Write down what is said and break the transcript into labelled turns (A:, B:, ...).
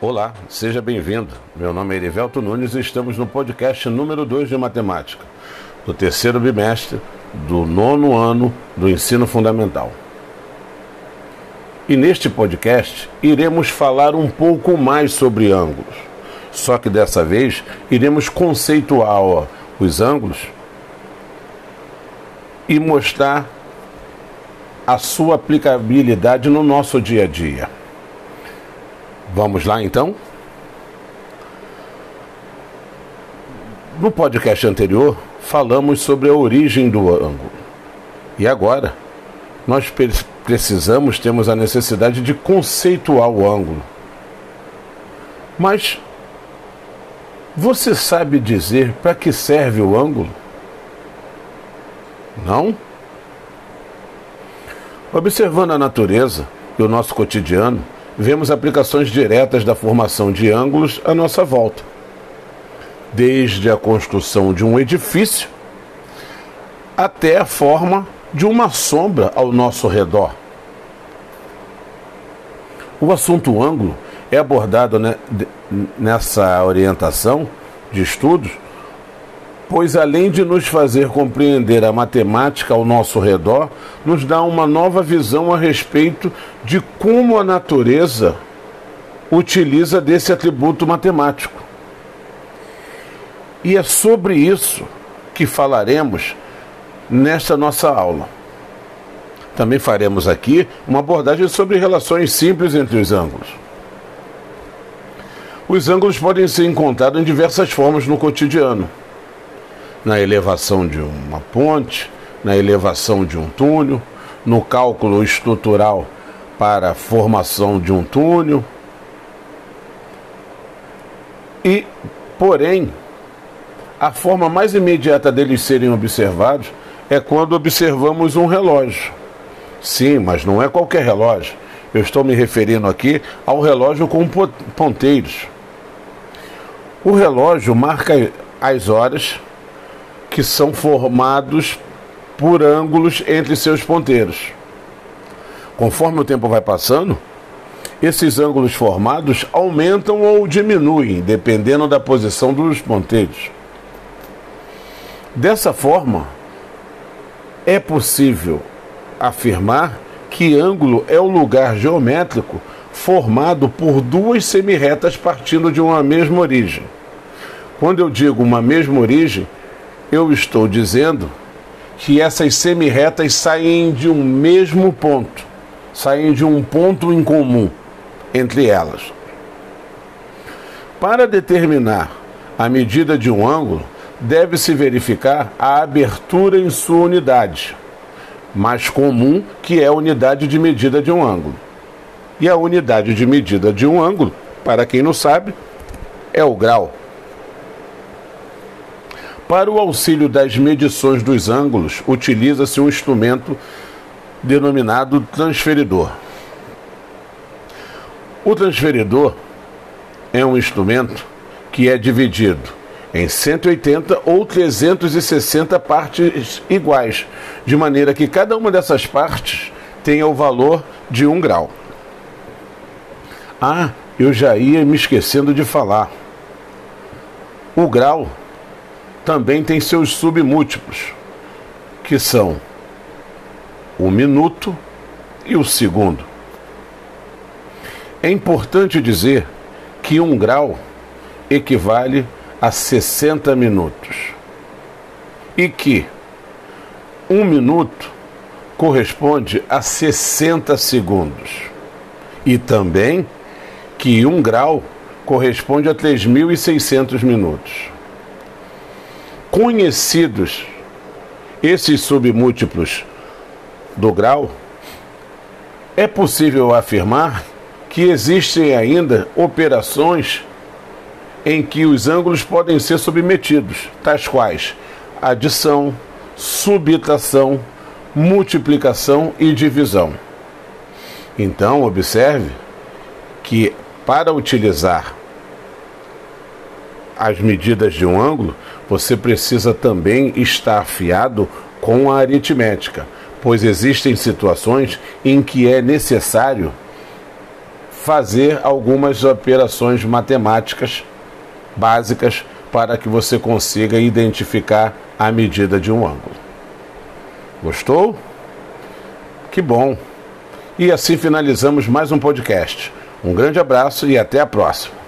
A: Olá, seja bem-vindo. Meu nome é Erivelto Nunes e estamos no podcast número 2 de matemática, do terceiro bimestre do nono ano do ensino fundamental. E neste podcast iremos falar um pouco mais sobre ângulos. Só que dessa vez iremos conceituar os ângulos e mostrar a sua aplicabilidade no nosso dia a dia. Vamos lá então? No podcast anterior, falamos sobre a origem do ângulo. E agora, nós precisamos, temos a necessidade de conceituar o ângulo. Mas você sabe dizer para que serve o ângulo? Não? Observando a natureza e o nosso cotidiano, vemos aplicações diretas da formação de ângulos à nossa volta. Desde a construção de um edifício até a forma de uma sombra ao nosso redor. O assunto ângulo é abordado nessa orientação de estudos, pois além de nos fazer compreender a matemática ao nosso redor, nos dá uma nova visão a respeito de como a natureza utiliza desse atributo matemático. E é sobre isso que falaremos nesta nossa aula. Também faremos aqui uma abordagem sobre relações simples entre os ângulos. Os ângulos podem ser encontrados em diversas formas no cotidiano. Na elevação de uma ponte, na elevação de um túnel, no cálculo estrutural para a formação de um túnel. E, porém, a forma mais imediata deles serem observados é quando observamos um relógio. Sim, mas não é qualquer relógio. Eu estou me referindo aqui ao relógio com ponteiros. O relógio marca as horas que são formados por ângulos entre seus ponteiros. Conforme o tempo vai passando, esses ângulos formados aumentam ou diminuem, dependendo da posição dos ponteiros. Dessa forma, é possível afirmar que ângulo é o lugar geométrico formado por duas semirretas partindo de uma mesma origem. Quando eu digo uma mesma origem, eu estou dizendo que essas semirretas saem de um mesmo ponto, saem de um ponto em comum entre elas. Para determinar a medida de um ângulo, deve-se verificar a abertura em sua unidade, mais comum que é a unidade de medida de um ângulo. E a unidade de medida de um ângulo, para quem não sabe, é o grau. Para o auxílio das medições dos ângulos, utiliza-se um instrumento denominado transferidor. O transferidor é um instrumento que é dividido em 180 ou 360 partes iguais, de maneira que cada uma dessas partes tenha o valor de um grau. Ah, eu já ia me esquecendo de falar. O grau também tem seus submúltiplos, que são o minuto e o segundo. É importante dizer que um grau equivale a 60 minutos e que um minuto corresponde a 60 segundos e também que um grau corresponde a 3.600 minutos conhecidos esses submúltiplos do grau, é possível afirmar que existem ainda operações em que os ângulos podem ser submetidos, tais quais adição, subtração, multiplicação e divisão. Então, observe que para utilizar as medidas de um ângulo, você precisa também estar afiado com a aritmética, pois existem situações em que é necessário fazer algumas operações matemáticas básicas para que você consiga identificar a medida de um ângulo. Gostou? Que bom! E assim finalizamos mais um podcast. Um grande abraço e até a próxima.